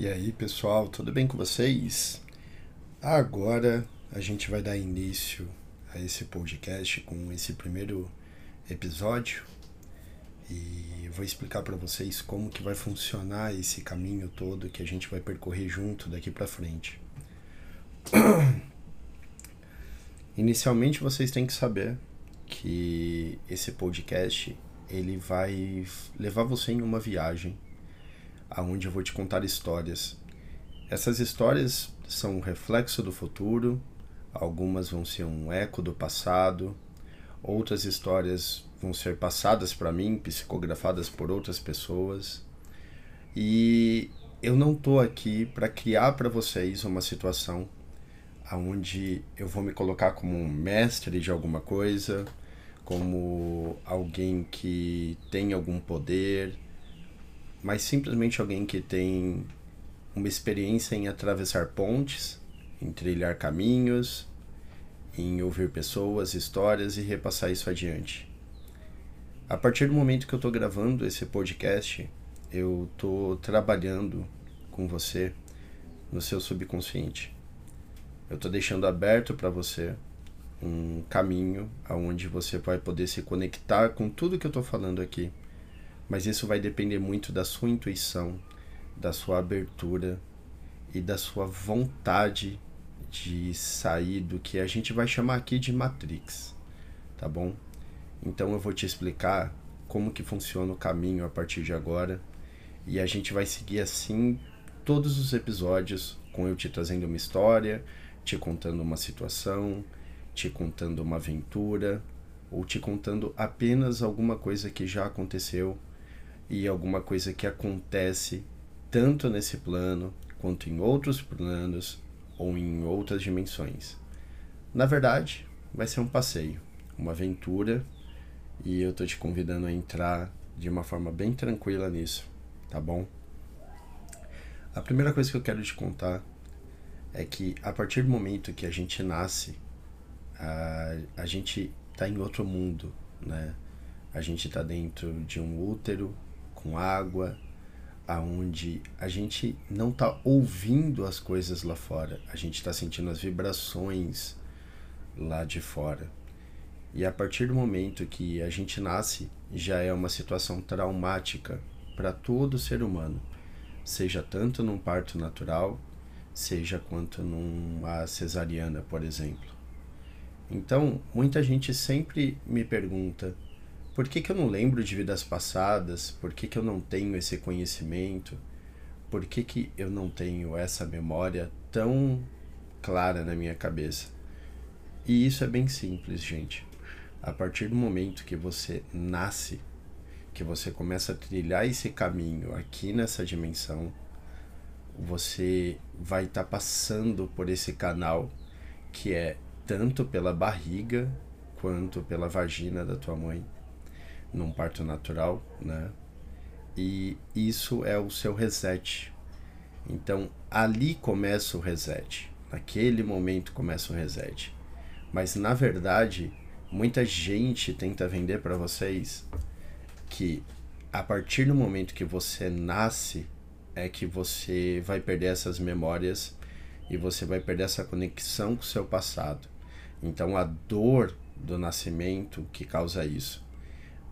E aí, pessoal, tudo bem com vocês? Agora a gente vai dar início a esse podcast com esse primeiro episódio e vou explicar para vocês como que vai funcionar esse caminho todo que a gente vai percorrer junto daqui para frente. Inicialmente vocês têm que saber que esse podcast ele vai levar você em uma viagem aonde eu vou te contar histórias. Essas histórias são um reflexo do futuro, algumas vão ser um eco do passado, outras histórias vão ser passadas para mim, psicografadas por outras pessoas. E eu não tô aqui para criar para vocês uma situação aonde eu vou me colocar como um mestre de alguma coisa, como alguém que tem algum poder, mas simplesmente alguém que tem uma experiência em atravessar pontes, em trilhar caminhos, em ouvir pessoas, histórias e repassar isso adiante. A partir do momento que eu estou gravando esse podcast, eu estou trabalhando com você no seu subconsciente. Eu estou deixando aberto para você um caminho aonde você vai poder se conectar com tudo que eu estou falando aqui mas isso vai depender muito da sua intuição, da sua abertura e da sua vontade de sair do que a gente vai chamar aqui de Matrix, tá bom? Então eu vou te explicar como que funciona o caminho a partir de agora e a gente vai seguir assim todos os episódios com eu te trazendo uma história, te contando uma situação, te contando uma aventura ou te contando apenas alguma coisa que já aconteceu e alguma coisa que acontece tanto nesse plano quanto em outros planos ou em outras dimensões. Na verdade, vai ser um passeio, uma aventura, e eu tô te convidando a entrar de uma forma bem tranquila nisso, tá bom? A primeira coisa que eu quero te contar é que a partir do momento que a gente nasce, a, a gente tá em outro mundo, né? A gente tá dentro de um útero com água, aonde a gente não está ouvindo as coisas lá fora, a gente está sentindo as vibrações lá de fora. E a partir do momento que a gente nasce, já é uma situação traumática para todo ser humano, seja tanto num parto natural, seja quanto numa cesariana, por exemplo. Então, muita gente sempre me pergunta por que, que eu não lembro de vidas passadas? Por que, que eu não tenho esse conhecimento? Por que, que eu não tenho essa memória tão clara na minha cabeça? E isso é bem simples, gente. A partir do momento que você nasce, que você começa a trilhar esse caminho aqui nessa dimensão, você vai estar tá passando por esse canal que é tanto pela barriga quanto pela vagina da tua mãe num parto natural, né? E isso é o seu reset. Então ali começa o reset. Naquele momento começa o reset. Mas na verdade, muita gente tenta vender para vocês que a partir do momento que você nasce é que você vai perder essas memórias e você vai perder essa conexão com o seu passado. Então a dor do nascimento que causa isso.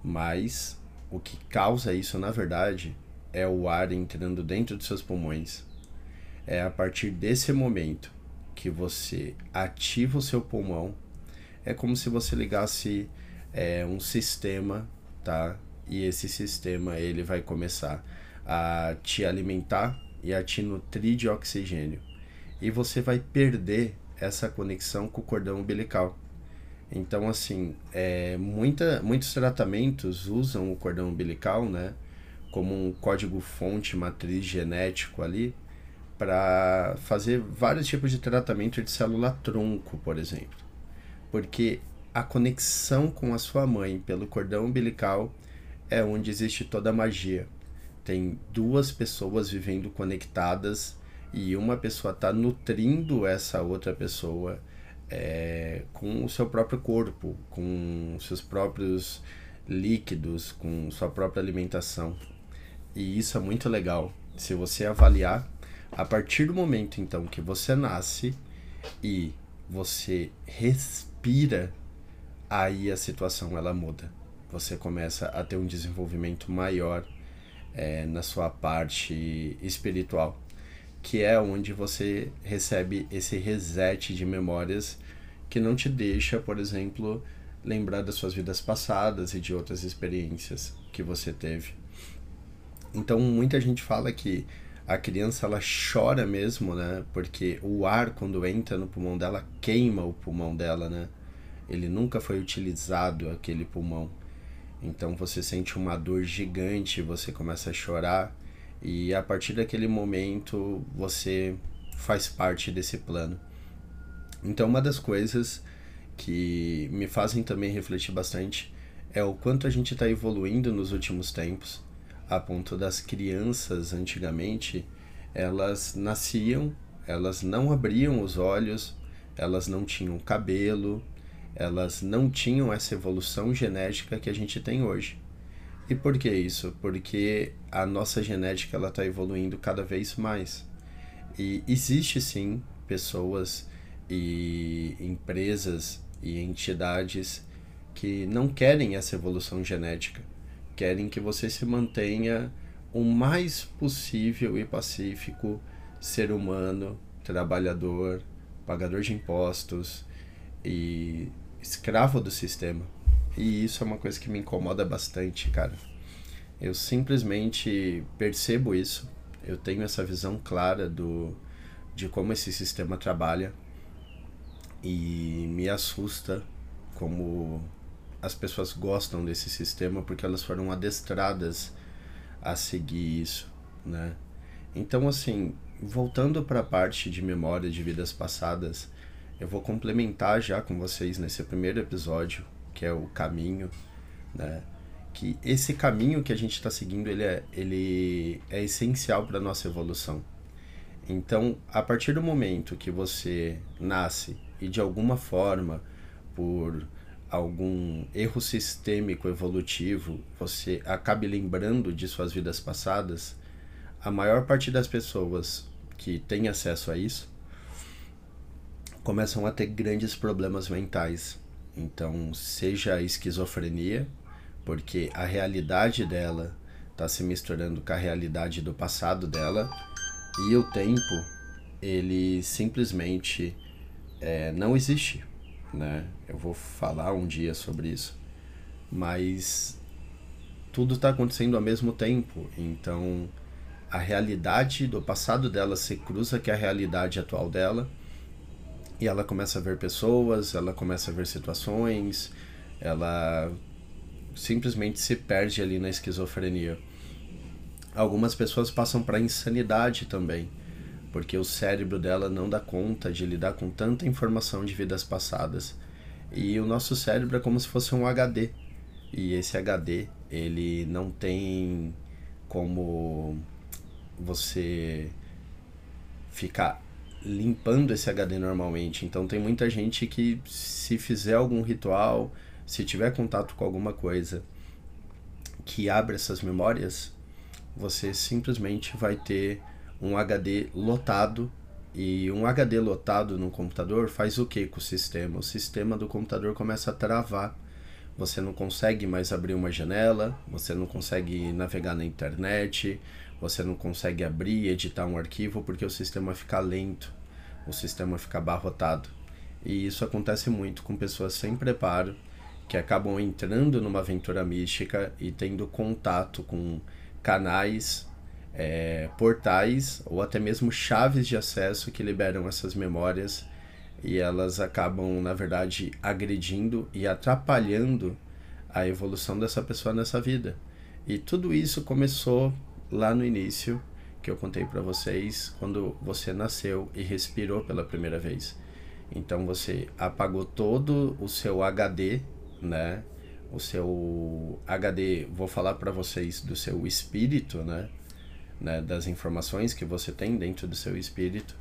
Mas o que causa isso, na verdade, é o ar entrando dentro dos seus pulmões. É a partir desse momento que você ativa o seu pulmão. É como se você ligasse é, um sistema, tá? E esse sistema ele vai começar a te alimentar e a te nutrir de oxigênio. E você vai perder essa conexão com o cordão umbilical. Então, assim, é, muita, muitos tratamentos usam o cordão umbilical, né? Como um código-fonte matriz genético ali, para fazer vários tipos de tratamento de célula-tronco, por exemplo. Porque a conexão com a sua mãe pelo cordão umbilical é onde existe toda a magia. Tem duas pessoas vivendo conectadas e uma pessoa está nutrindo essa outra pessoa é, com o seu próprio corpo, com seus próprios líquidos, com sua própria alimentação. E isso é muito legal. Se você avaliar, A partir do momento então que você nasce e você respira, aí a situação ela muda. Você começa a ter um desenvolvimento maior é, na sua parte espiritual, que é onde você recebe esse reset de memórias que não te deixa, por exemplo, lembrar das suas vidas passadas e de outras experiências que você teve. Então, muita gente fala que a criança ela chora mesmo, né? Porque o ar quando entra no pulmão dela queima o pulmão dela, né? Ele nunca foi utilizado aquele pulmão. Então você sente uma dor gigante, você começa a chorar e a partir daquele momento você faz parte desse plano. Então uma das coisas que me fazem também refletir bastante é o quanto a gente está evoluindo nos últimos tempos a ponto das crianças antigamente elas nasciam, elas não abriam os olhos, elas não tinham cabelo, elas não tinham essa evolução genética que a gente tem hoje. E por que isso? Porque a nossa genética ela está evoluindo cada vez mais. E existe sim pessoas e empresas e entidades que não querem essa evolução genética querem que você se mantenha o mais possível e pacífico ser humano, trabalhador, pagador de impostos e escravo do sistema. E isso é uma coisa que me incomoda bastante, cara. Eu simplesmente percebo isso, eu tenho essa visão clara do de como esse sistema trabalha e me assusta como as pessoas gostam desse sistema porque elas foram adestradas a seguir isso, né? Então, assim, voltando para a parte de memória de vidas passadas, eu vou complementar já com vocês nesse primeiro episódio, que é o caminho, né? Que esse caminho que a gente está seguindo, ele é, ele é essencial para nossa evolução. Então, a partir do momento que você nasce e de alguma forma, por algum erro sistêmico evolutivo, você acabe lembrando de suas vidas passadas, a maior parte das pessoas que tem acesso a isso começam a ter grandes problemas mentais. Então, seja a esquizofrenia, porque a realidade dela está se misturando com a realidade do passado dela, e o tempo, ele simplesmente é, não existe né? Eu vou falar um dia sobre isso. Mas tudo está acontecendo ao mesmo tempo, então a realidade do passado dela se cruza com a realidade atual dela e ela começa a ver pessoas, ela começa a ver situações, ela simplesmente se perde ali na esquizofrenia. Algumas pessoas passam para insanidade também porque o cérebro dela não dá conta de lidar com tanta informação de vidas passadas. E o nosso cérebro é como se fosse um HD. E esse HD, ele não tem como você ficar limpando esse HD normalmente. Então tem muita gente que se fizer algum ritual, se tiver contato com alguma coisa que abre essas memórias, você simplesmente vai ter um HD lotado e um HD lotado no computador faz o que com o sistema? O sistema do computador começa a travar. Você não consegue mais abrir uma janela, você não consegue navegar na internet, você não consegue abrir e editar um arquivo porque o sistema fica lento, o sistema fica abarrotado. E isso acontece muito com pessoas sem preparo que acabam entrando numa aventura mística e tendo contato com canais é, portais ou até mesmo chaves de acesso que liberam essas memórias e elas acabam, na verdade, agredindo e atrapalhando a evolução dessa pessoa nessa vida. E tudo isso começou lá no início, que eu contei para vocês, quando você nasceu e respirou pela primeira vez. Então você apagou todo o seu HD, né? O seu HD, vou falar para vocês do seu espírito, né? né, das informações que você tem dentro do seu espírito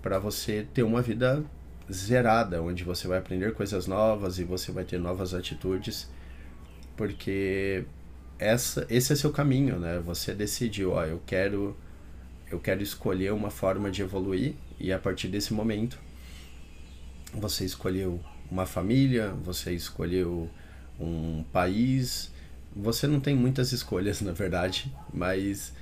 para você ter uma vida zerada, onde você vai aprender coisas novas e você vai ter novas atitudes, porque essa, esse é seu caminho, né? Você decidiu, ó, eu quero eu quero escolher uma forma de evoluir e a partir desse momento você escolheu uma família, você escolheu um país, você não tem muitas escolhas na verdade, mas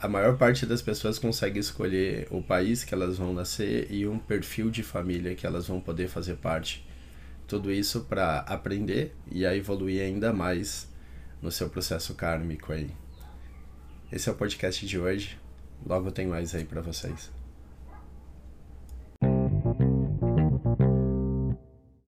a maior parte das pessoas consegue escolher o país que elas vão nascer e um perfil de família que elas vão poder fazer parte. Tudo isso para aprender e a evoluir ainda mais no seu processo kármico aí. Esse é o podcast de hoje. Logo tem mais aí para vocês.